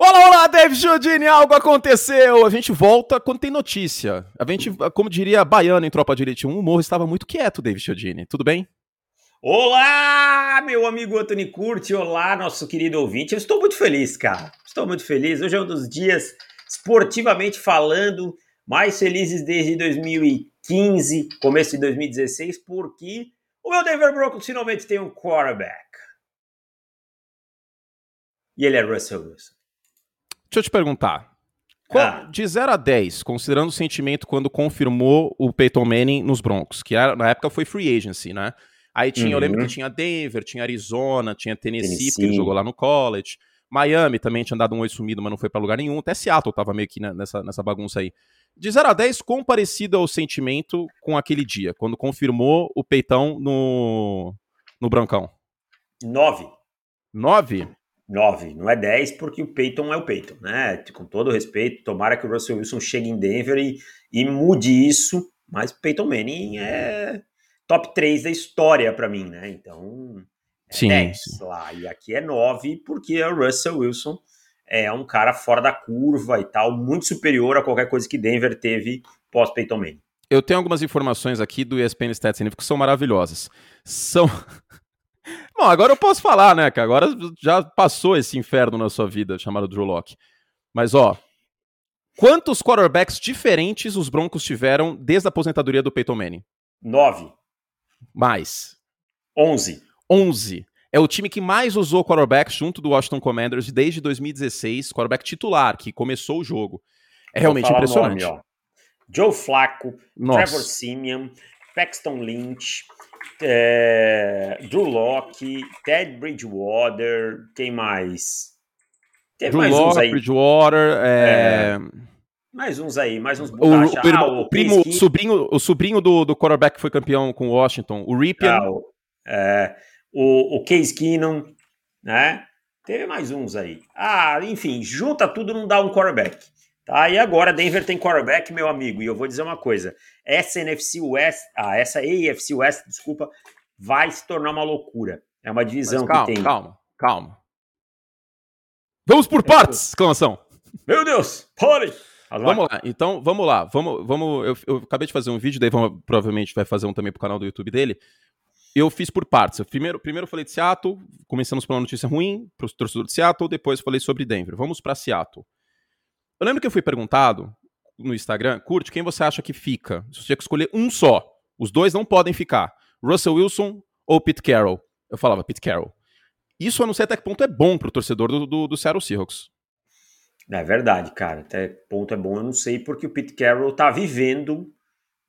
Olá, olá, David Judine, algo aconteceu. A gente volta quando tem notícia. A gente, como diria Baiano em Tropa de Elite 1, o morro estava muito quieto, David Judine. Tudo bem? Olá, meu amigo Anthony Curti, olá, nosso querido ouvinte. Eu estou muito feliz, cara. Estou muito feliz. Hoje é um dos dias, esportivamente falando, mais felizes desde 2015, começo de 2016, porque o meu Denver Broncos finalmente tem um quarterback. E ele é Russell Wilson. Deixa eu te perguntar. Qual, ah. De 0 a 10, considerando o sentimento quando confirmou o Peyton Manning nos Broncos, que era, na época foi free agency, né? Aí tinha, uhum. eu lembro que uhum. tinha Denver, tinha Arizona, tinha Tennessee, Tennessee. porque ele jogou lá no college. Miami também tinha dado um oi sumido, mas não foi para lugar nenhum. Até Seattle tava meio que nessa, nessa bagunça aí. De 0 a 10, quão parecido é o sentimento com aquele dia, quando confirmou o peitão no, no Brancão? 9. 9? 9, não é 10, porque o Peyton é o Peyton, né? Com todo respeito, tomara que o Russell Wilson chegue em Denver e, e mude isso, mas Peyton Manning é top 3 da história para mim, né? Então, é sim, 10 sim. lá. E aqui é 9, porque o Russell Wilson é um cara fora da curva e tal, muito superior a qualquer coisa que Denver teve pós Peyton Manning. Eu tenho algumas informações aqui do ESPN Stats que são maravilhosas. São Bom, agora eu posso falar, né, que agora já passou esse inferno na sua vida chamado Drew Locke. Mas, ó, quantos quarterbacks diferentes os Broncos tiveram desde a aposentadoria do Peyton Manning? Nove. Mais. Onze. Onze. É o time que mais usou quarterbacks junto do Washington Commanders desde 2016, quarterback titular, que começou o jogo. É realmente impressionante. Nome, Joe Flacco, Nossa. Trevor Simeon, Paxton Lynch, é, Drew Locke, Ted Bridgewater, quem mais? Tem Drew mais Locke, uns aí. Bridgewater, é... é... Mais uns aí, mais uns. O, o, ah, o, primo, o sobrinho, o sobrinho do, do quarterback que foi campeão com o Washington, o Ripien. Ah, o, é, o, o Case Keenum, né? Teve mais uns aí. Ah, enfim, junta tudo não dá um quarterback. Tá? E agora Denver tem quarterback, meu amigo. E eu vou dizer uma coisa: essa NFC West, ah, essa AFC West, desculpa, vai se tornar uma loucura. É uma divisão calma, que tem. Calma, calma. Vamos por partes! Exclamação. Meu Deus, pare! Vamos lá, então vamos lá. Vamos, vamos. Eu, eu acabei de fazer um vídeo, daí vamos, provavelmente vai fazer um também pro canal do YouTube dele. Eu fiz por partes. Eu primeiro, primeiro falei de Seattle, começamos pela notícia ruim, para os torcedores de Seattle, depois falei sobre Denver. Vamos para Seattle. Eu lembro que eu fui perguntado no Instagram, curte, quem você acha que fica? Você tinha que escolher um só. Os dois não podem ficar. Russell Wilson ou Pete Carroll? Eu falava Pete Carroll. Isso eu não sei até que ponto é bom pro torcedor do, do, do Seattle Seahawks. É verdade, cara. Até ponto é bom, eu não sei, porque o Pete Carroll tá vivendo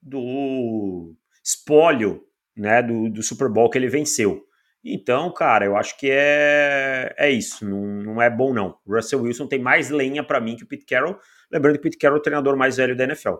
do espólio né, do, do Super Bowl que ele venceu. Então, cara, eu acho que é, é isso. Não, não é bom, não. O Russell Wilson tem mais lenha para mim que o Pete Carroll. Lembrando que o Pete Carroll é o treinador mais velho da NFL.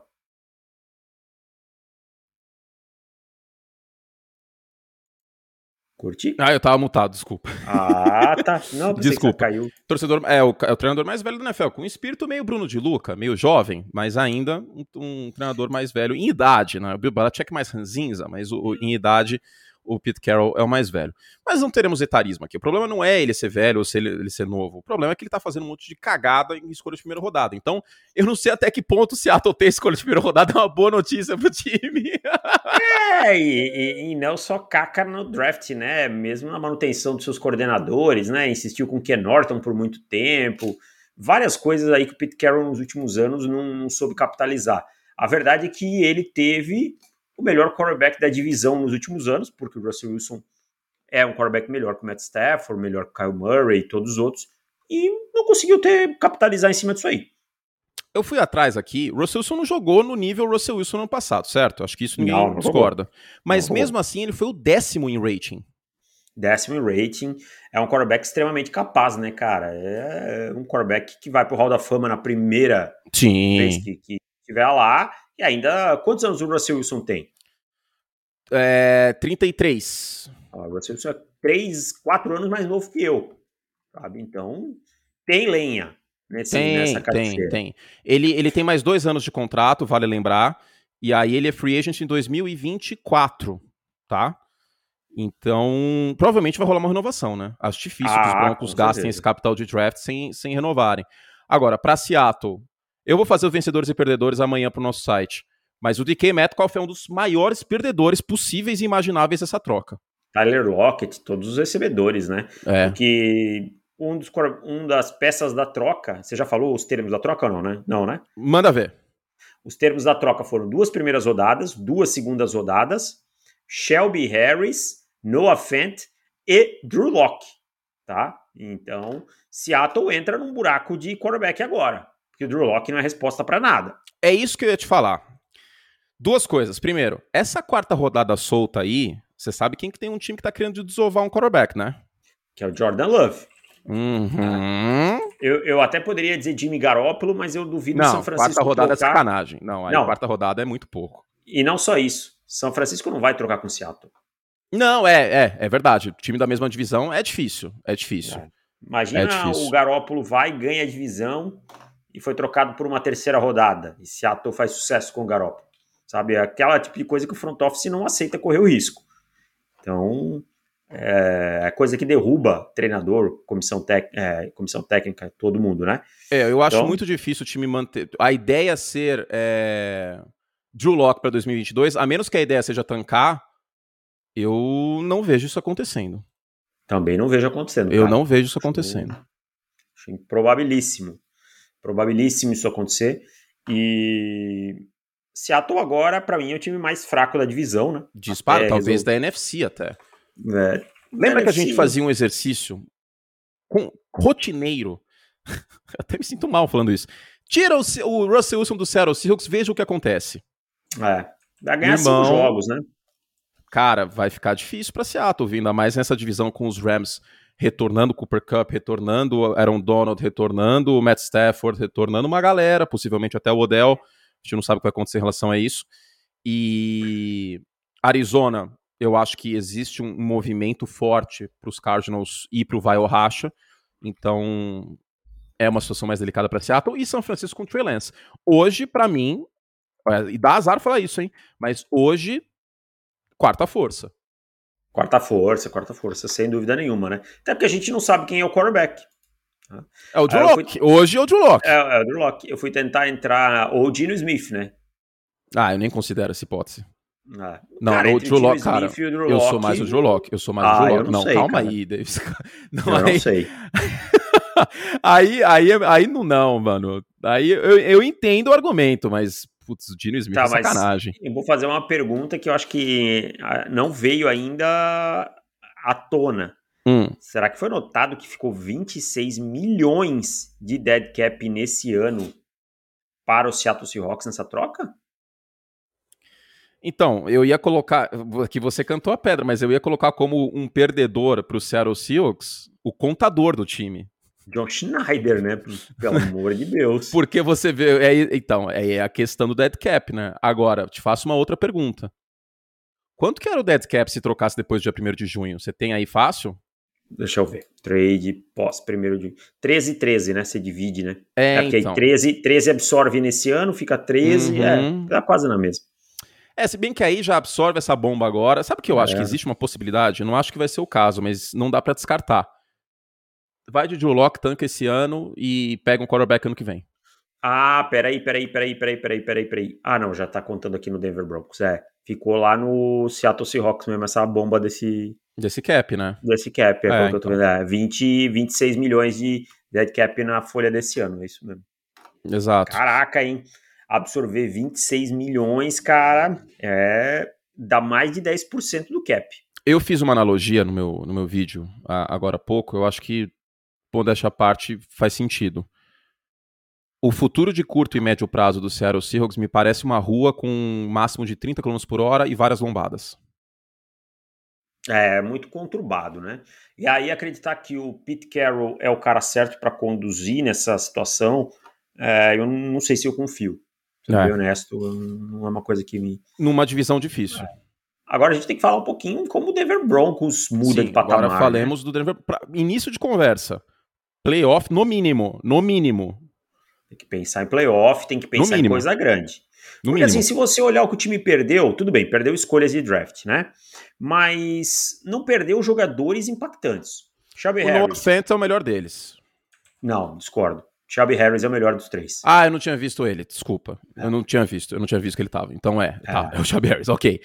Curti? Ah, eu tava mutado, desculpa. Ah, tá. Não, desculpa. caiu. Torcedor, é o, é o, treinador mais velho da NFL, com um espírito meio Bruno de Luca, meio jovem, mas ainda um, um treinador mais velho em idade, né? O Bill Belichick é mais ranzinza, mas o, em idade o Pete Carroll é o mais velho. Mas não teremos etarismo aqui. O problema não é ele ser velho ou ele, ele, ser novo. O problema é que ele tá fazendo um monte de cagada em escolha de primeira rodada. Então, eu não sei até que ponto o Seattle ter escolha de primeira rodada é uma boa notícia pro time. é, e, e, e, não só caca no draft, né? Mesmo na manutenção dos seus coordenadores, né? Insistiu com o Ken Norton por muito tempo. Várias coisas aí que o Pete Carroll nos últimos anos não, não soube capitalizar. A verdade é que ele teve o melhor quarterback da divisão nos últimos anos, porque o Russell Wilson é um quarterback melhor que o Matt Stafford, melhor que o Kyle Murray e todos os outros, e não conseguiu ter capitalizar em cima disso aí. Eu fui atrás aqui, Russell Wilson não jogou no nível Russell Wilson no passado, certo? Acho que isso ninguém não, não discorda. Jogou. Mas não mesmo jogou. assim, ele foi o décimo em rating. Décimo em rating. É um quarterback extremamente capaz, né, cara? É um quarterback que vai pro Hall da Fama na primeira Sim. vez que, que estiver lá e ainda, quantos anos o Russell Wilson tem? É, 33. Ah, o Russell Wilson é 3, 4 anos mais novo que eu. Sabe? Então, tem lenha nesse, tem, nessa Tem, tem. Ele, ele tem mais dois anos de contrato, vale lembrar. E aí ele é free agent em 2024, tá? Então, provavelmente vai rolar uma renovação, né? Acho difícil ah, que os Broncos gastem esse capital de draft sem, sem renovarem. Agora, para Seattle, eu vou fazer os vencedores e perdedores amanhã para o nosso site. Mas o DK Metcalf é um dos maiores perdedores possíveis e imagináveis dessa troca. Tyler Lockett, todos os recebedores, né? É. Porque um, dos, um das peças da troca, você já falou os termos da troca ou não, né? Não, né? Manda ver. Os termos da troca foram duas primeiras rodadas, duas segundas rodadas, Shelby Harris, Noah Fent e Drew Locke, tá? Então, Seattle entra num buraco de quarterback agora, porque o Drew Locke não é resposta para nada. É isso que eu ia te falar. Duas coisas. Primeiro, essa quarta rodada solta aí, você sabe quem que tem um time que tá querendo desovar um quarterback, né? Que é o Jordan Love. Uhum. Eu, eu até poderia dizer Jimmy Garoppolo, mas eu duvido não, São Francisco. Quarta rodada é trocar... é sacanagem. Não, a quarta rodada é muito pouco. E não só isso. São Francisco não vai trocar com Seattle. Não, é, é, é verdade. O time da mesma divisão é difícil. É difícil. É. Imagina é difícil. o Garópolo vai, ganha a divisão e foi trocado por uma terceira rodada. E Seattle faz sucesso com o Garópolo. Sabe? Aquela tipo de coisa que o front office não aceita correr o risco. Então, é, é coisa que derruba treinador, comissão, tec, é, comissão técnica, todo mundo, né? É, eu acho então, muito difícil o time manter. A ideia ser é, Drew Lock para 2022, a menos que a ideia seja tancar, eu não vejo isso acontecendo. Também não vejo acontecendo. Eu não vejo isso acontecendo. Acho, acho probabilíssimo. Probabilíssimo isso acontecer. E Seattle agora, para mim, é o time mais fraco da divisão, né? Dispara, até talvez da NFC até. É. Lembra que a gente fazia um exercício com, rotineiro? até me sinto mal falando isso. Tira o, o Russell Wilson do Seattle Seahawks, veja o que acontece. É. Vai ganhar Irmão, cinco jogos, né? Cara, vai ficar difícil para Seattle, ainda mais nessa divisão com os Rams retornando, Cooper Cup retornando, Aaron Donald retornando, Matt Stafford retornando, uma galera, possivelmente até o Odell. A gente não sabe o que vai acontecer em relação a isso. E Arizona, eu acho que existe um movimento forte para os Cardinals ir para o vai racha. Então, é uma situação mais delicada para Seattle. E São Francisco com Trey Lance. Hoje, para mim, e dá azar falar isso, hein? Mas hoje, quarta força. Quarta força, quarta força, sem dúvida nenhuma, né? Até porque a gente não sabe quem é o quarterback. Tá? É o Drew Locke. Fui... Hoje é o Drew Locke. É, é, o Drew Locke. Eu fui tentar entrar. Ou o Dino Smith, né? Ah, eu nem considero essa hipótese. Ah, não, cara, o Drew Locke, cara, Drew eu sou mais o Drew Locke. Eu sou mais ah, o Drew Locke. Não, não sei, calma cara. aí, Davis. Não, eu aí... não sei. aí, aí, aí não, não, mano. Aí eu, eu entendo o argumento, mas putz, o Dino Smith tá, é sacanagem. Eu vou fazer uma pergunta que eu acho que ah, não veio ainda à tona. Hum. Será que foi notado que ficou 26 milhões de dead cap nesse ano para o Seattle Seahawks nessa troca? Então, eu ia colocar. Que você cantou a pedra, mas eu ia colocar como um perdedor para o Seattle Seahawks o contador do time. John Schneider, né? Pelo amor de Deus. Porque você vê. É, então, é a questão do dead cap, né? Agora, te faço uma outra pergunta. Quanto que era o dead cap se trocasse depois do dia 1 de junho? Você tem aí fácil? Deixa eu ver. Trade pós primeiro de 13 13, né? Você divide, né? É, é então. 13, 13 absorve nesse ano, fica 13, é, uhum. é, tá quase na mesma. É, se bem que aí já absorve essa bomba agora. Sabe o que eu é. acho que existe uma possibilidade? Eu não acho que vai ser o caso, mas não dá para descartar vai de Drew Lock, tanca esse ano e pega um quarterback ano que vem. Ah, peraí, peraí, peraí, peraí, peraí, peraí, peraí. Ah, não, já tá contando aqui no Denver Broncos. É, ficou lá no Seattle Seahawks mesmo, essa bomba desse... Desse cap, né? Desse cap, é, é então. eu tô então. vendo. É, 20, 26 milhões de dead cap na folha desse ano, é isso mesmo. Exato. Caraca, hein? Absorver 26 milhões, cara, é... dá mais de 10% do cap. Eu fiz uma analogia no meu, no meu vídeo agora há pouco, eu acho que modéstia à parte, faz sentido. O futuro de curto e médio prazo do Seattle Seahawks me parece uma rua com um máximo de 30 km por hora e várias lombadas. É, muito conturbado, né? E aí acreditar que o Pete Carroll é o cara certo para conduzir nessa situação, é, eu não sei se eu confio. Pra ser é. honesto, não é uma coisa que me... Numa divisão difícil. É. Agora a gente tem que falar um pouquinho como o Denver Broncos muda Sim, de patamar. Agora falemos né? do Denver... Pra início de conversa. Playoff no mínimo, no mínimo. Tem que pensar em playoff, tem que pensar em coisa grande. No Porque mínimo. assim, se você olhar o que o time perdeu, tudo bem, perdeu escolhas de draft, né? Mas não perdeu jogadores impactantes. Shelby o Harris. Noah Fent é o melhor deles. Não, discordo. Shelby Harris é o melhor dos três. Ah, eu não tinha visto ele, desculpa. É. Eu não tinha visto, eu não tinha visto que ele tava. Então é, é. tá, é o Shelby Harris, ok.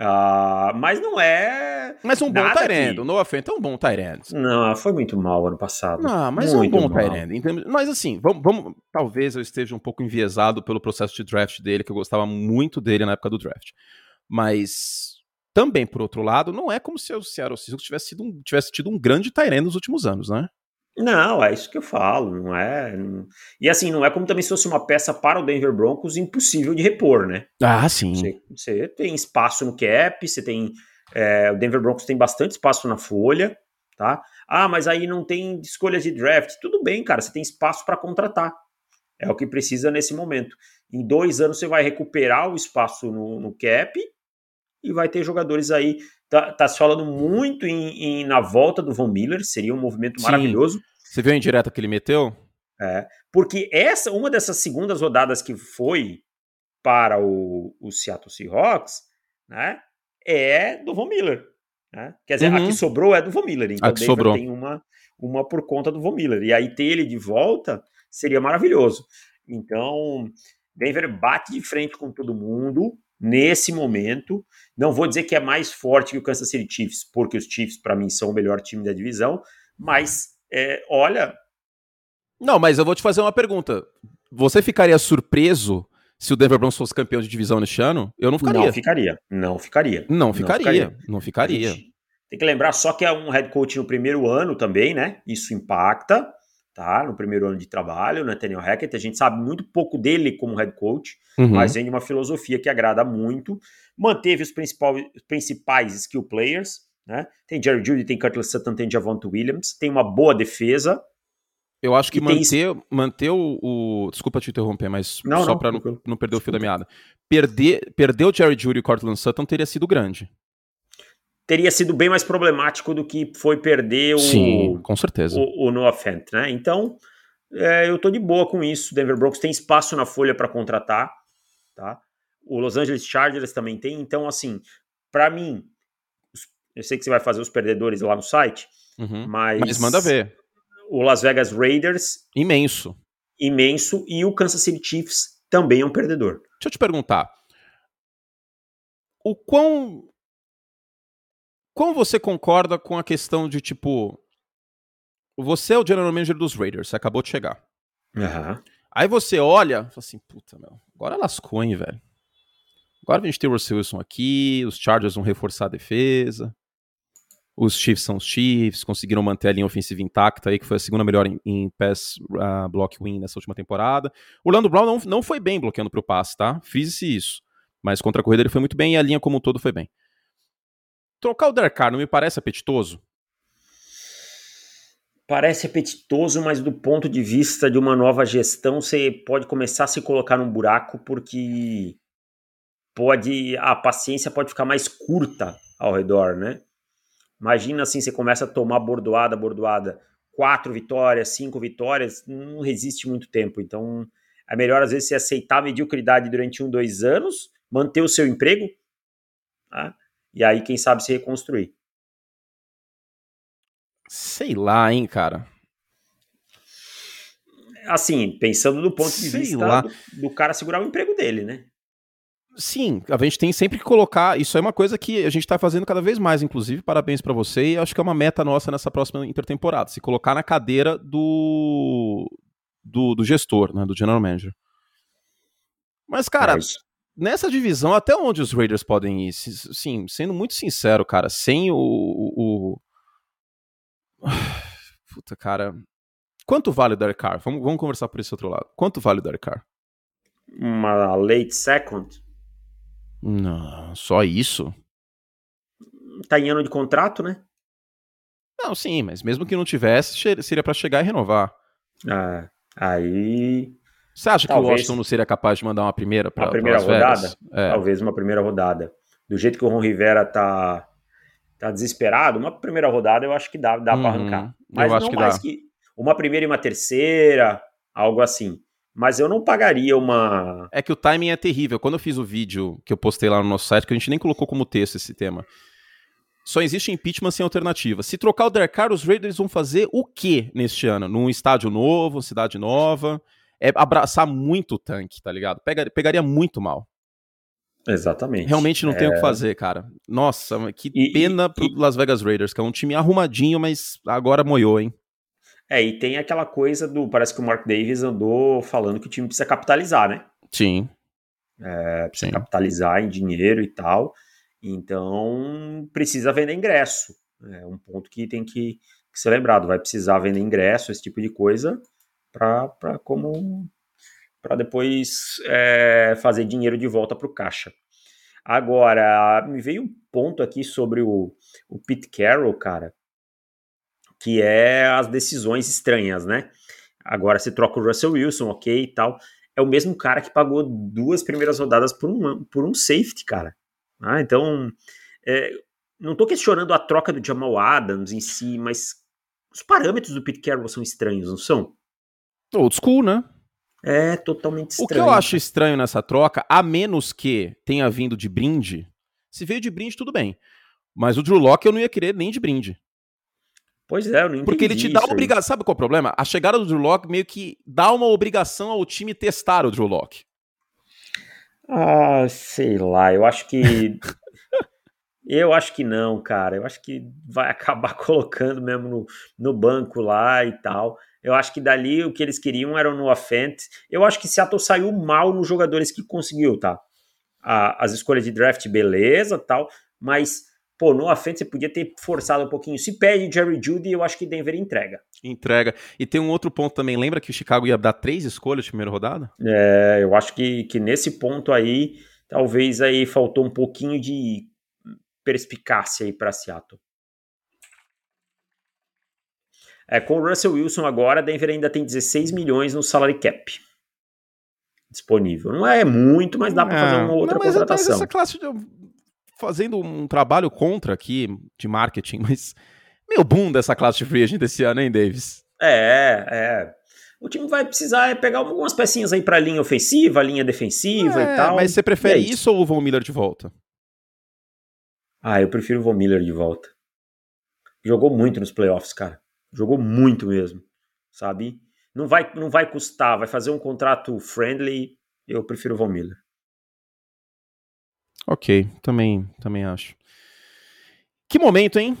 Uh, mas não é. Mas um bom Tyrande. O Noah Fent é um bom Tyrande. Não, foi muito mal ano passado. Não, mas muito é um bom Tyrande. Mas assim, vamos, vamos, talvez eu esteja um pouco enviesado pelo processo de draft dele, que eu gostava muito dele na época do draft. Mas também, por outro lado, não é como se o Seattle Seahawks tivesse, sido um, tivesse tido um grande Tyrande nos últimos anos, né? Não, é isso que eu falo, não é. E assim, não é como também se fosse uma peça para o Denver Broncos impossível de repor, né? Ah, sim. Você, você tem espaço no cap, você tem. É, o Denver Broncos tem bastante espaço na folha, tá? Ah, mas aí não tem escolhas de draft. Tudo bem, cara, você tem espaço para contratar. É o que precisa nesse momento. Em dois anos você vai recuperar o espaço no, no cap e vai ter jogadores aí Tá, tá se falando muito em, em, na volta do Von Miller, seria um movimento Sim. maravilhoso. Você viu a indireta que ele meteu? É, porque essa, uma dessas segundas rodadas que foi para o, o Seattle Seahawks, né, é do Von Miller. Né? Quer dizer, uhum. a que sobrou é do Von Miller. Então, a que sobrou. tem uma, uma por conta do Von Miller. E aí ter ele de volta seria maravilhoso. Então, Denver bate de frente com todo mundo, nesse momento. Não vou dizer que é mais forte que o Kansas City Chiefs, porque os Chiefs, para mim, são o melhor time da divisão, mas é, olha. Não, mas eu vou te fazer uma pergunta. Você ficaria surpreso se o Denver Broncos fosse campeão de divisão neste ano? Eu não ficaria. Não ficaria. Não ficaria. Não ficaria. Não ficaria. Não ficaria. Tem que lembrar só que é um head coach no primeiro ano também, né? Isso impacta tá? No primeiro ano de trabalho, Nathaniel Hackett, a gente sabe muito pouco dele como head coach, uhum. mas vem de uma filosofia que agrada muito. Manteve os principais, principais skill players, né? Tem Jerry Judy, tem Curtis Sutton, tem Javonte Williams, tem uma boa defesa. Eu acho que manter, tem... manter o, o, Desculpa te interromper, mas não, só para não, não, perder o fio da meada. Perder, perder o Jerry Judy e o Cortland Sutton teria sido grande teria sido bem mais problemático do que foi perder o, Sim, com certeza. o, o Noah Fent, né? Então, é, eu tô de boa com isso. Denver Broncos tem espaço na folha para contratar, tá? O Los Angeles Chargers também tem. Então, assim, para mim, eu sei que você vai fazer os perdedores lá no site, uhum. mas, mas manda ver. O Las Vegas Raiders imenso, imenso, e o Kansas City Chiefs também é um perdedor. Deixa eu te perguntar, o quão como você concorda com a questão de, tipo, você é o general manager dos Raiders, você acabou de chegar. Uhum. Aí você olha e fala assim, puta, meu, agora lascou, hein, velho. Agora a gente tem o Russell Wilson aqui, os Chargers vão reforçar a defesa. Os Chiefs são os Chiefs, conseguiram manter a linha ofensiva intacta aí, que foi a segunda melhor em, em pass uh, block win nessa última temporada. O Orlando Brown não, não foi bem bloqueando pro passe, tá? Fiz isso. Mas contra a corrida ele foi muito bem e a linha como um todo foi bem. Trocar o Derek não me parece apetitoso? Parece apetitoso, mas do ponto de vista de uma nova gestão, você pode começar a se colocar num buraco porque pode a paciência pode ficar mais curta ao redor, né? Imagina assim, você começa a tomar bordoada, bordoada, quatro vitórias, cinco vitórias, não resiste muito tempo. Então, é melhor às vezes você aceitar a mediocridade durante um, dois anos, manter o seu emprego, tá? E aí, quem sabe, se reconstruir. Sei lá, hein, cara. Assim, pensando do ponto de Sei vista do, do, cara segurar o emprego dele, né? Sim, a gente tem sempre que colocar. Isso é uma coisa que a gente está fazendo cada vez mais, inclusive. Parabéns para você. E acho que é uma meta nossa nessa próxima intertemporada. Se colocar na cadeira do, do, do gestor, né? Do general manager. Mas, cara, é nessa divisão, até onde os Raiders podem ir? Sim, sendo muito sincero, cara, sem o. o... Puta, cara. Quanto vale o Derek Carr? Vamos, vamos conversar por esse outro lado. Quanto vale o Derek Carr? Uma late second? Não, só isso? Tá em ano de contrato, né? Não, sim, mas mesmo que não tivesse, seria para chegar e renovar. Ah, aí você acha Talvez. que o Washington não seria capaz de mandar uma primeira para Uma primeira rodada? É. Talvez uma primeira rodada. Do jeito que o Ron Rivera tá, tá desesperado, uma primeira rodada eu acho que dá, dá uhum. para arrancar. Mas não mais dá. que uma primeira e uma terceira, algo assim. mas eu não pagaria uma. É que o timing é terrível. Quando eu fiz o vídeo que eu postei lá no nosso site, que a gente nem colocou como texto esse tema. Só existe impeachment sem alternativa. Se trocar o Derek Carr, os Raiders vão fazer o quê neste ano? Num estádio novo, cidade nova? É abraçar muito o tanque, tá ligado? Pega, pegaria muito mal. Exatamente. Realmente não é... tem o que fazer, cara. Nossa, que e, pena e, pro e... Las Vegas Raiders, que é um time arrumadinho, mas agora moiou, hein? É, e tem aquela coisa do. Parece que o Mark Davis andou falando que o time precisa capitalizar, né? Sim. É, precisa Sim. capitalizar em dinheiro e tal. Então, precisa vender ingresso. É um ponto que tem que, que ser lembrado. Vai precisar vender ingresso, esse tipo de coisa, para como para depois é, fazer dinheiro de volta para o caixa. Agora, me veio um ponto aqui sobre o, o Pete Carroll, cara, que é as decisões estranhas, né? Agora se troca o Russell Wilson, ok e tal. É o mesmo cara que pagou duas primeiras rodadas por um, por um safety, cara. Ah, então, é, não estou questionando a troca do Jamal Adams em si, mas os parâmetros do Pete Carroll são estranhos, não são? Old school, né? É totalmente estranho. O que eu acho estranho nessa troca, a menos que tenha vindo de brinde, se veio de brinde, tudo bem. Mas o Drew Locke eu não ia querer nem de brinde. Pois é, eu não Porque ele te dá uma obrigação. Sabe qual é o problema? A chegada do Drew Locke meio que dá uma obrigação ao time testar o Drew Locke. Ah, sei lá, eu acho que. eu acho que não, cara. Eu acho que vai acabar colocando mesmo no, no banco lá e tal. Eu acho que dali o que eles queriam era no Fent. Eu acho que Seattle saiu mal nos jogadores que conseguiu, tá? A, as escolhas de draft, beleza, tal, mas pô, no Fent você podia ter forçado um pouquinho. Se pede Jerry Judy, eu acho que Denver entrega. Entrega. E tem um outro ponto também. Lembra que o Chicago ia dar três escolhas na primeira rodada? É, eu acho que, que nesse ponto aí, talvez aí faltou um pouquinho de perspicácia aí para Seattle. É, com o Russell Wilson agora, Denver ainda tem 16 milhões no salary cap disponível. Não é muito, mas dá para fazer uma outra não, mas, contratação. Mas essa classe de, fazendo um trabalho contra aqui de marketing, mas meu boom dessa classe de free agent esse ano, hein, Davis? É, é. O time vai precisar é pegar algumas pecinhas aí para linha ofensiva, linha defensiva é, e tal. Mas você prefere é isso. isso ou o Von Miller de volta? Ah, eu prefiro o Von Miller de volta. Jogou muito nos playoffs, cara. Jogou muito mesmo, sabe? Não vai, não vai custar, vai fazer um contrato friendly. Eu prefiro o Von Miller. Ok, também, também acho. Que momento, hein?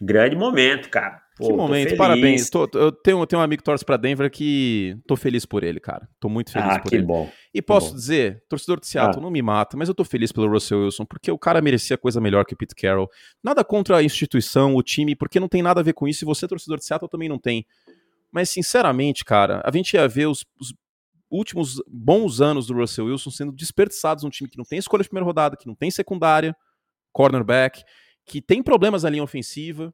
Grande momento, cara. Pô, que momento, parabéns. Tô, eu tenho, tenho um amigo que torce pra Denver que tô feliz por ele, cara. Tô muito feliz ah, por que ele. Bom. E posso bom. dizer, torcedor de Seattle, ah. não me mata, mas eu tô feliz pelo Russell Wilson, porque o cara merecia coisa melhor que o Pete Carroll. Nada contra a instituição, o time, porque não tem nada a ver com isso, e você, torcedor de Seattle, também não tem. Mas, sinceramente, cara, a gente ia ver os, os últimos bons anos do Russell Wilson sendo desperdiçados num time que não tem escolha de primeira rodada, que não tem secundária, cornerback, que tem problemas na linha ofensiva,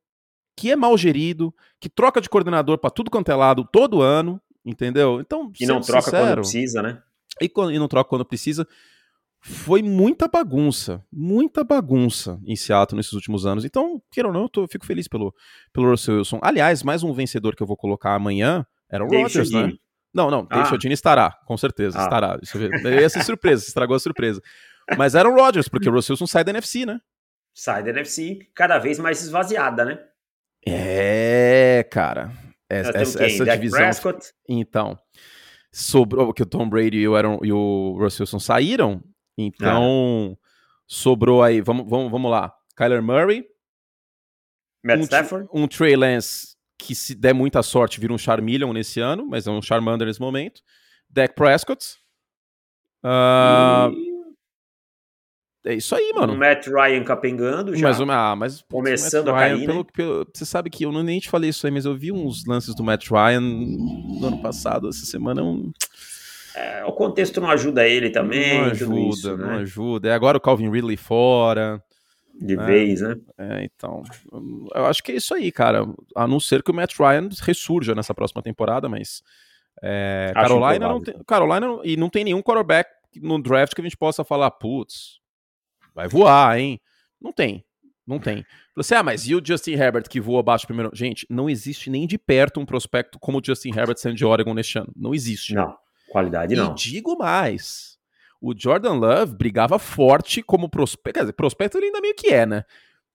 que é mal gerido, que troca de coordenador para tudo quanto é lado todo ano, entendeu? Então, e não troca sincero, quando precisa, né? E, e não troca quando precisa. Foi muita bagunça, muita bagunça em Seattle nesses últimos anos. Então, queira ou não, eu, tô, eu fico feliz pelo, pelo Russell Wilson. Aliás, mais um vencedor que eu vou colocar amanhã era o Rodgers, né? Não, não, Dave ah. Chodini estará, com certeza, ah. estará. Isso, ia ser surpresa, estragou a surpresa. Mas era o Rodgers, porque o Russell Wilson sai da NFC, né? Sai da NFC, cada vez mais esvaziada, né? É, cara. Essa, essa, essa divisão. Prescott. Então, sobrou que o Tom Brady e o, Aaron, e o Russell Wilson saíram. Então, ah. sobrou aí. Vamos, vamos, vamos lá. Kyler Murray. Matt um, Stafford. Um Trey Lance que, se der muita sorte, vira um Charmeleon nesse ano, mas é um Charmander nesse momento. Dak Prescott. Uh, e... É isso aí, mano. O Matt Ryan capengando já. Mas, ah, mas começando a cair, pelo, né? pelo, Você sabe que eu não nem te falei isso aí, mas eu vi uns lances do Matt Ryan no ano passado, essa semana. Um... É, o contexto não ajuda ele também. Não ajuda, isso, não né? ajuda. É agora o Calvin Ridley fora. De né? vez, né? É, então. Eu acho que é isso aí, cara. A não ser que o Matt Ryan ressurja nessa próxima temporada, mas. É, Carolina não tem. Carolina e não tem nenhum quarterback no draft que a gente possa falar, putz, vai voar, hein? Não tem. Não tem. Você, ah, mas e o Justin Herbert que voa abaixo primeiro? Gente, não existe nem de perto um prospecto como o Justin Herbert sendo de Oregon neste ano. Não existe. Não. Qualidade não. E digo mais, o Jordan Love brigava forte como prospecto, quer dizer, prospecto ele ainda meio que é, né?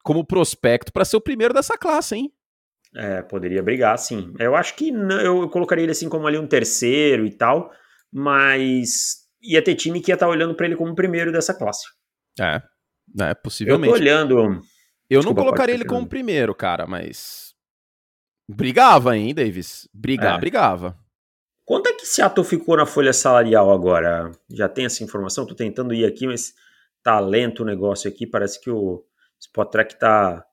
Como prospecto para ser o primeiro dessa classe, hein? É, poderia brigar, sim. Eu acho que não, eu colocaria ele assim como ali um terceiro e tal, mas ia ter time que ia estar tá olhando para ele como o primeiro dessa classe. É, é possivelmente. Eu tô olhando. Eu Desculpa, não colocaria ele como primeiro, cara, mas brigava, hein, Davis? Brigar, é. brigava. Quanto é que Seattle ficou na folha salarial agora? Já tem essa informação? Tô tentando ir aqui, mas tá lento o negócio aqui. Parece que o Spotrack tá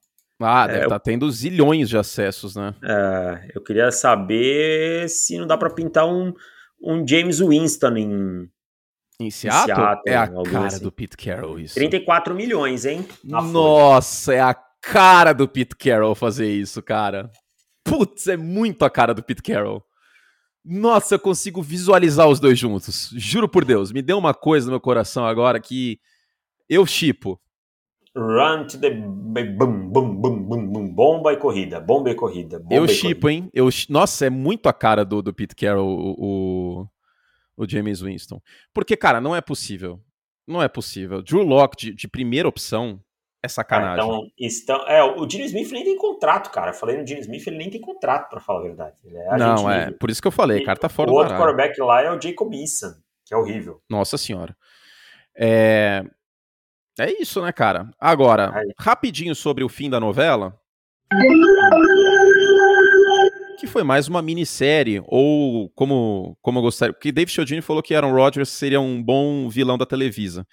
ah, deve estar é, tá tendo zilhões de acessos, né? É, eu queria saber se não dá para pintar um, um James Winston em. Em Seattle? Em Seattle é a cara assim. do Pete Carroll isso. 34 milhões, hein? Nossa, é a cara do Pete Carroll fazer isso, cara. Putz, é muito a cara do Pete Carroll. Nossa, eu consigo visualizar os dois juntos. Juro por Deus, me deu uma coisa no meu coração agora que eu chipo. Run to the boom, boom, boom, boom. Bomba e corrida, bomba e corrida. Bomba eu chipo, hein? Eu, nossa, é muito a cara do, do Pete Carroll, o, o, James Winston. Porque, cara, não é possível. Não é possível. Drew Locke de, de primeira opção é sacanagem. Ah, então, estão, é, o Gene Smith nem tem contrato, cara. Eu falei no Gene Smith, ele nem tem contrato, para falar a verdade. É não, é. Por isso que eu falei, o cara tá fora o do O outro quarterback lá é o Jacob Eason, que é horrível. Nossa senhora. É, é isso, né, cara? Agora, Aí. rapidinho sobre o fim da novela. Que foi mais uma minissérie, ou como, como eu gostaria. Porque Dave Chiodini falou que Aaron Rodgers seria um bom vilão da Televisa.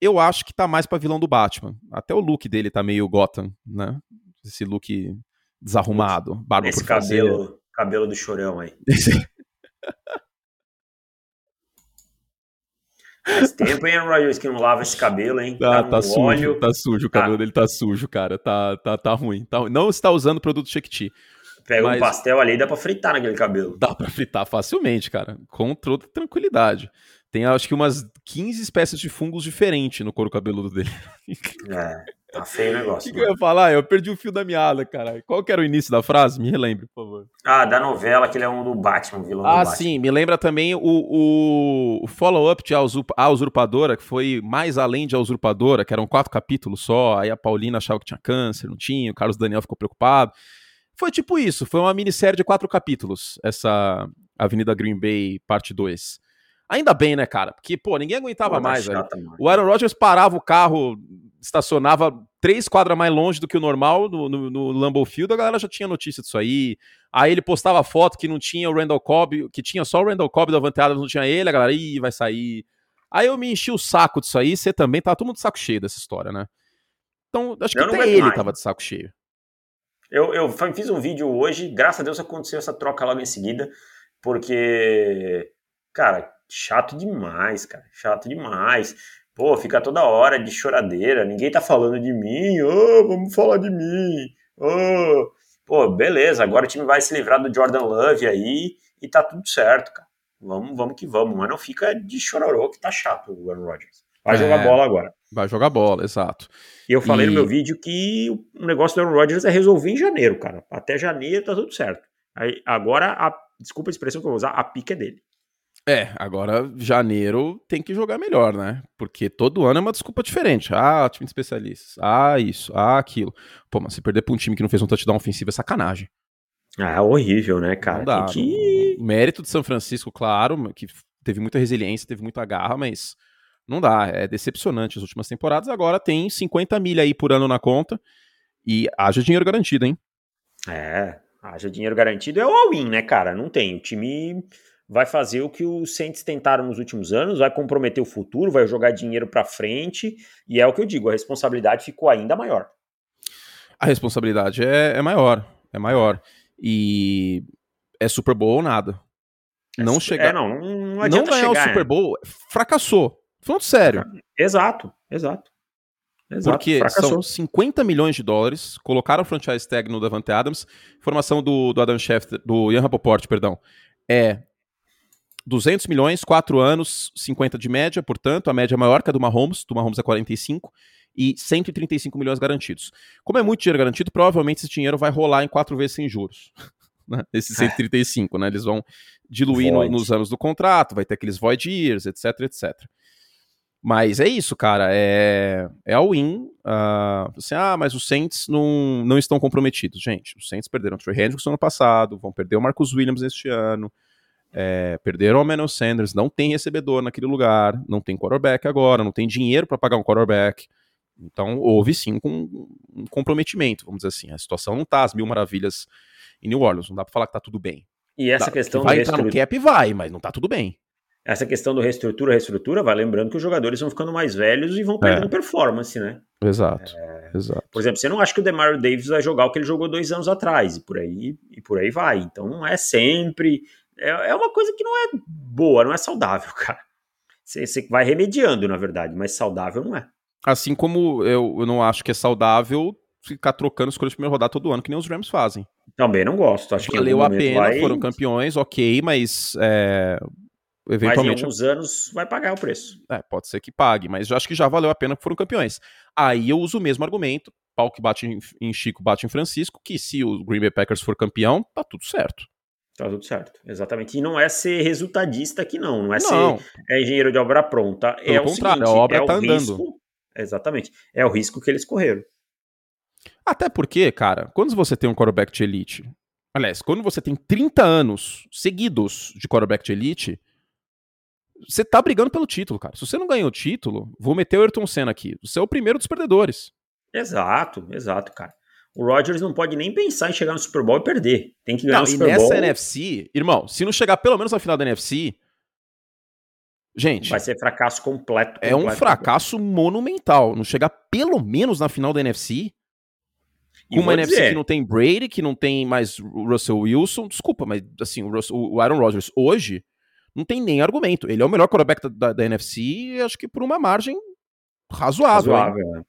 Eu acho que tá mais pra vilão do Batman. Até o look dele tá meio Gotham, né? Esse look desarrumado, barba Esse por cabelo, fazer. cabelo do chorão aí. Faz tempo, hein, Rogers, que não lava esse cabelo, hein? Ah, tá, tá sujo, óleo. tá sujo, o cabelo tá. dele tá sujo, cara. Tá, tá, tá ruim. Tá, não está usando produto Shakti. Pega mas... um pastel ali e dá pra fritar naquele cabelo. Dá pra fritar facilmente, cara. Com toda tranquilidade. Tem acho que umas 15 espécies de fungos diferentes no couro cabeludo dele. É. Tá feio o negócio. O que, que, eu ia falar? Eu perdi o fio da meada, cara. Qual que era o início da frase? Me relembre, por favor. Ah, da novela, que ele é um do Batman, vilão ah, do Batman. sim. Me lembra também o, o, follow-up de A Usurpadora, que foi mais além de A Usurpadora, que eram quatro capítulos só. Aí a Paulina achava que tinha câncer, não tinha. O Carlos Daniel ficou preocupado. Foi tipo isso. Foi uma minissérie de quatro capítulos, essa Avenida Green Bay, parte 2. Ainda bem, né, cara? Porque, pô, ninguém aguentava pô, mais, chata, velho. O Aaron Rodgers parava o carro, estacionava três quadras mais longe do que o normal no, no, no Lambeau Field, a galera já tinha notícia disso aí. Aí ele postava foto que não tinha o Randall Cobb, que tinha só o Randall Cobb da Vante não tinha ele, a galera, ih, vai sair. Aí eu me enchi o saco disso aí, você também, tá todo mundo de saco cheio dessa história, né? Então, acho que até ele mais. tava de saco cheio. Eu, eu fiz um vídeo hoje, graças a Deus aconteceu essa troca logo em seguida, porque, cara, chato demais, cara. Chato demais. Pô, fica toda hora de choradeira. Ninguém tá falando de mim. Oh, vamos falar de mim. Oh. Pô, beleza. Agora o time vai se livrar do Jordan Love aí e tá tudo certo, cara. Vamos, vamos que vamos. Mas não fica de chororô que tá chato o Aaron Rodgers. Vai é, jogar bola agora. Vai jogar bola, exato. E eu falei e... no meu vídeo que o negócio do Aaron Rodgers é resolver em janeiro, cara. Até janeiro tá tudo certo. Aí, agora, a, desculpa a expressão que eu vou usar, a pica é dele. É, agora janeiro tem que jogar melhor, né? Porque todo ano é uma desculpa diferente. Ah, time de especialistas. Ah, isso. Ah, aquilo. Pô, mas se perder pra um time que não fez um touchdown ofensivo é sacanagem. Ah, horrível, né, cara? Não dá. Que... O mérito de São Francisco, claro, que teve muita resiliência, teve muita garra, mas não dá. É decepcionante as últimas temporadas. Agora tem 50 milha aí por ano na conta e haja dinheiro garantido, hein? É, haja dinheiro garantido é o all-in, né, cara? Não tem. O time vai fazer o que os Saints tentaram nos últimos anos, vai comprometer o futuro, vai jogar dinheiro para frente, e é o que eu digo, a responsabilidade ficou ainda maior. A responsabilidade é, é maior, é maior. E é Super Bowl ou nada. É não chegar. É, não, não, não adianta não ganhar chegar, o Super é. Bowl, fracassou. Falando sério. Exato, exato. Exato, Porque fracassou. são 50 milhões de dólares, colocaram o franchise tag no Davante Adams, informação do, do Adam Schefter, do Ian Rapoport, perdão, é 200 milhões, 4 anos, 50 de média, portanto, a média é maior que a do Mahomes, do Mahomes é 45, e 135 milhões garantidos. Como é muito dinheiro garantido, provavelmente esse dinheiro vai rolar em quatro vezes sem juros. né? Esses 135, é. né? Eles vão diluir no, nos anos do contrato, vai ter aqueles void years, etc, etc. Mas é isso, cara. É, é a win. Uh, assim, ah, mas os Saints não, não estão comprometidos. Gente, os Saints perderam o Trey Hendrickson no ano passado, vão perder o Marcus Williams este ano. É, perderam o Manuel Sanders, não tem recebedor naquele lugar, não tem quarterback agora, não tem dinheiro para pagar um quarterback. Então houve sim um, um, comprometimento, vamos dizer assim. A situação não tá às mil maravilhas em New Orleans, não dá para falar que tá tudo bem. E essa tá, questão que vai entrar no cap vai, mas não tá tudo bem. Essa questão do reestrutura, reestrutura, vai lembrando que os jogadores vão ficando mais velhos e vão perdendo é. performance, né? Exato, é... exato. Por exemplo, você não acha que o Demario Davis vai jogar o que ele jogou dois anos atrás, e por aí, e por aí vai. Então não é sempre é, é uma coisa que não é boa, não é saudável, cara. Você, você vai remediando, na verdade, mas saudável não é. Assim como eu, eu não acho que é saudável ficar trocando escolhas de primeira rodada todo ano, que nem os Rams fazem. Também não gosto. Acho Valeu que a pena, vai... foram campeões, ok, mas é, eventualmente. Mas em alguns anos vai pagar o preço. É, pode ser que pague, mas eu acho que já valeu a pena que foram campeões. Aí eu uso o mesmo argumento, pau que bate em, em Chico, bate em Francisco, que se o Green Bay Packers for campeão, tá tudo certo. Tá tudo certo, exatamente. E não é ser resultadista aqui, não. Não é não. ser é engenheiro de obra pronta. Pelo é o seguinte, a obra é tá andando. Risco, exatamente. É o risco que eles correram. Até porque, cara, quando você tem um quarterback de elite, aliás, quando você tem 30 anos seguidos de quarterback de elite, você tá brigando pelo título, cara. Se você não ganhou o título, vou meter o Ayrton Senna aqui. Você é o primeiro dos perdedores. Exato, exato, cara. O Rodgers não pode nem pensar em chegar no Super Bowl e perder. Tem que ganhar não, o Super e nessa Bowl. NFC, irmão, se não chegar pelo menos na final da NFC, gente. Vai ser fracasso completo. completo é um fracasso completo. monumental. Não chegar pelo menos na final da NFC. Com uma NFC dizer, que não tem Brady, que não tem mais Russell Wilson. Desculpa, mas assim, o, Russell, o Aaron Rodgers hoje não tem nem argumento. Ele é o melhor quarterback da, da, NFC, acho que por uma margem razoável. Razoável, né?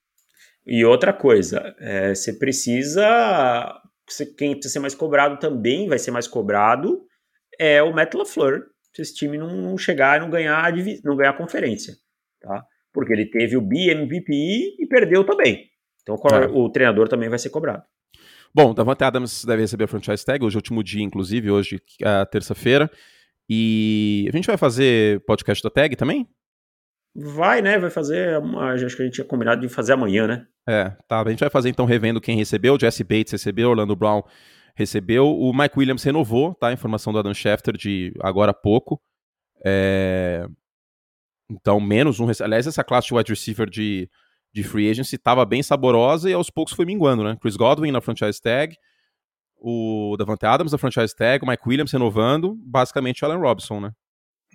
E outra coisa, é, você precisa. Quem precisa ser mais cobrado também vai ser mais cobrado é o Matt LaFleur, se esse time não, não chegar e não ganhar, não ganhar a conferência. Tá? Porque ele teve o BMVP e perdeu também. Então é. o treinador também vai ser cobrado. Bom, Davante Adams deve receber a franchise tag, hoje é o último dia, inclusive, hoje é terça-feira. E a gente vai fazer podcast da tag também? Vai, né? Vai fazer. Acho que a gente tinha combinado de fazer amanhã, né? É, tá. A gente vai fazer então revendo quem recebeu. Jesse Bates recebeu, Orlando Brown recebeu. O Mike Williams renovou, tá? Informação do Adam Schefter de agora há pouco. É... Então, menos um. Aliás, essa classe de wide receiver de, de free agency estava bem saborosa e aos poucos foi minguando, né? Chris Godwin na franchise tag, o Davante Adams na franchise tag, o Mike Williams renovando, basicamente o Allen Robinson, né?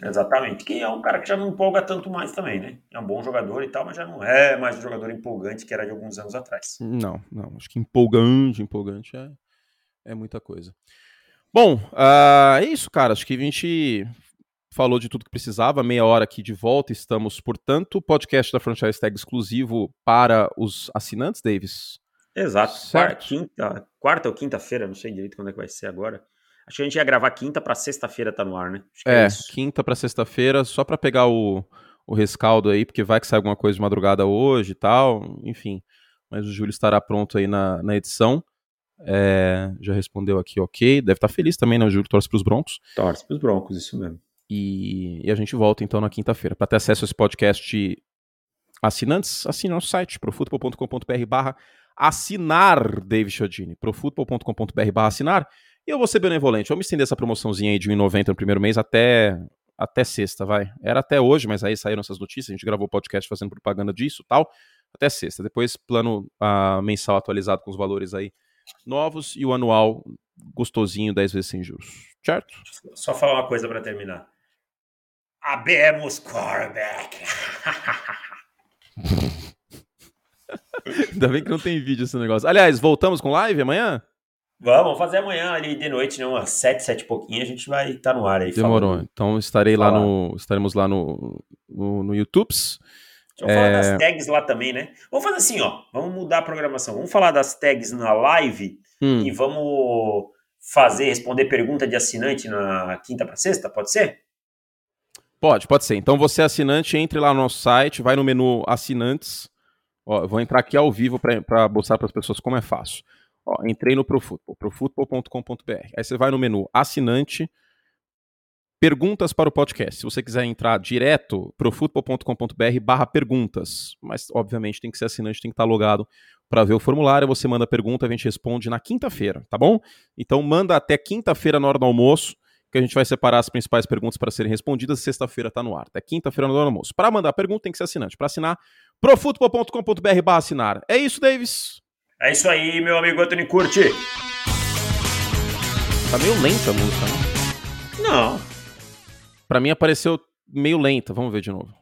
Exatamente, que é um cara que já não empolga tanto mais também, né? É um bom jogador e tal, mas já não é mais um jogador empolgante que era de alguns anos atrás. Não, não, acho que empolgante, empolgante é, é muita coisa. Bom, uh, é isso, cara. Acho que a gente falou de tudo que precisava, meia hora aqui de volta. Estamos, portanto, podcast da Franchise Tag exclusivo para os assinantes, Davis. Exato, quarta, quinta, quarta ou quinta-feira, não sei direito quando é que vai ser agora. Acho que a gente ia gravar quinta para sexta-feira tá no ar, né? é, é quinta para sexta-feira, só para pegar o, o rescaldo aí, porque vai que sai alguma coisa de madrugada hoje e tal, enfim. Mas o Júlio estará pronto aí na, na edição. É, já respondeu aqui, ok. Deve estar tá feliz também, né? O Júlio torce pros Broncos. Torce pros Broncos, isso mesmo. E, e a gente volta então na quinta-feira. Para ter acesso a esse podcast assinantes, assine nosso site, profutbol.com.br barra assinar, David Chodini. profutbol.com.br barra assinar e eu vou ser benevolente, vamos estender essa promoçãozinha aí de 1,90 no primeiro mês até até sexta, vai. Era até hoje, mas aí saíram essas notícias, a gente gravou podcast fazendo propaganda disso tal. Até sexta. Depois, plano uh, mensal atualizado com os valores aí novos e o anual gostosinho 10 vezes sem juros. Certo? Só falar uma coisa para terminar. Abemos quarterback. Ainda bem que não tem vídeo esse negócio. Aliás, voltamos com live amanhã? Vamos, fazer amanhã ali de noite, né? Umas sete, sete e pouquinho, a gente vai estar tá no ar aí. Demorou. Falando. Então estarei lá no. Estaremos lá no, no, no YouTube. Deixa eu é... falar das tags lá também, né? Vamos fazer assim, ó. Vamos mudar a programação. Vamos falar das tags na live hum. e vamos fazer, responder pergunta de assinante na quinta para sexta, pode ser? Pode, pode ser. Então você é assinante, entre lá no nosso site, vai no menu assinantes. Ó, vou entrar aqui ao vivo para mostrar para as pessoas como é fácil. Ó, entrei no Profutbol, profutbol.com.br. Aí você vai no menu assinante, perguntas para o podcast. Se você quiser entrar direto, profutbol.com.br barra perguntas. Mas, obviamente, tem que ser assinante, tem que estar logado para ver o formulário. Você manda a pergunta, a gente responde na quinta-feira, tá bom? Então, manda até quinta-feira na hora do almoço, que a gente vai separar as principais perguntas para serem respondidas. Sexta-feira está no ar. Até quinta-feira do almoço. Para mandar pergunta, tem que ser assinante. Para assinar, profutbol.com.br barra assinar. É isso, Davis? É isso aí, meu amigo Anthony Curti. Tá meio lenta a música, né? Não. Pra mim apareceu meio lenta. Vamos ver de novo.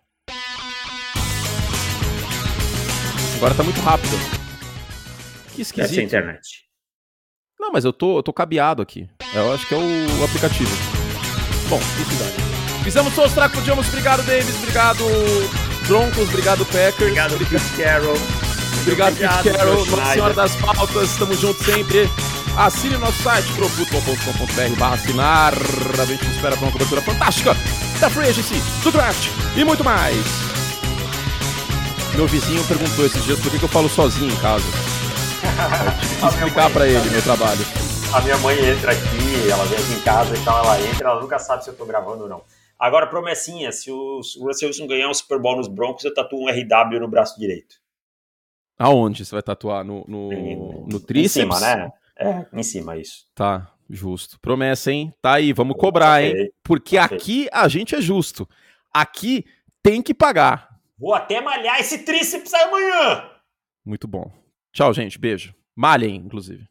Agora tá muito rápido. Que esquisito. Deve ser a internet. Não, mas eu tô, eu tô cabeado aqui. Eu acho que é o, aplicativo. Bom, isso daí. Fizemos todos os tracos, podíamos. Obrigado, Davis. Obrigado, Broncos. Obrigado, Packers. Obrigado, Pete Carroll. Obrigado, Obrigado, Pete Carroll, Nossa. Senhora das Pautas, estamos juntos sempre. Assine nosso site, profutbol.com.br barra assinar. A gente te espera para uma cobertura fantástica da Free Agency, do Draft e muito mais. Meu vizinho perguntou esses dias por que que eu falo sozinho em casa. Explicar para ele meu trabalho. A minha mãe entra aqui, ela vem aqui em casa e tal, ela entra, ela nunca sabe se eu tô gravando ou não. Agora, promessinha, se o se o Russell Wilson ganhar um Super Bowl nos Broncos, eu tatuo um RW no braço direito. Aonde você vai tatuar? No, no, no tríceps? Em cima, né? É, em cima, isso. Tá, justo. Promessa, hein? Tá aí, vamos cobrar, hein? Ok. Porque Ok. aqui a gente é justo. Aqui tem que pagar. Vou até malhar esse tríceps amanhã! Muito bom. Tchau, gente. Beijo. Malhem, inclusive.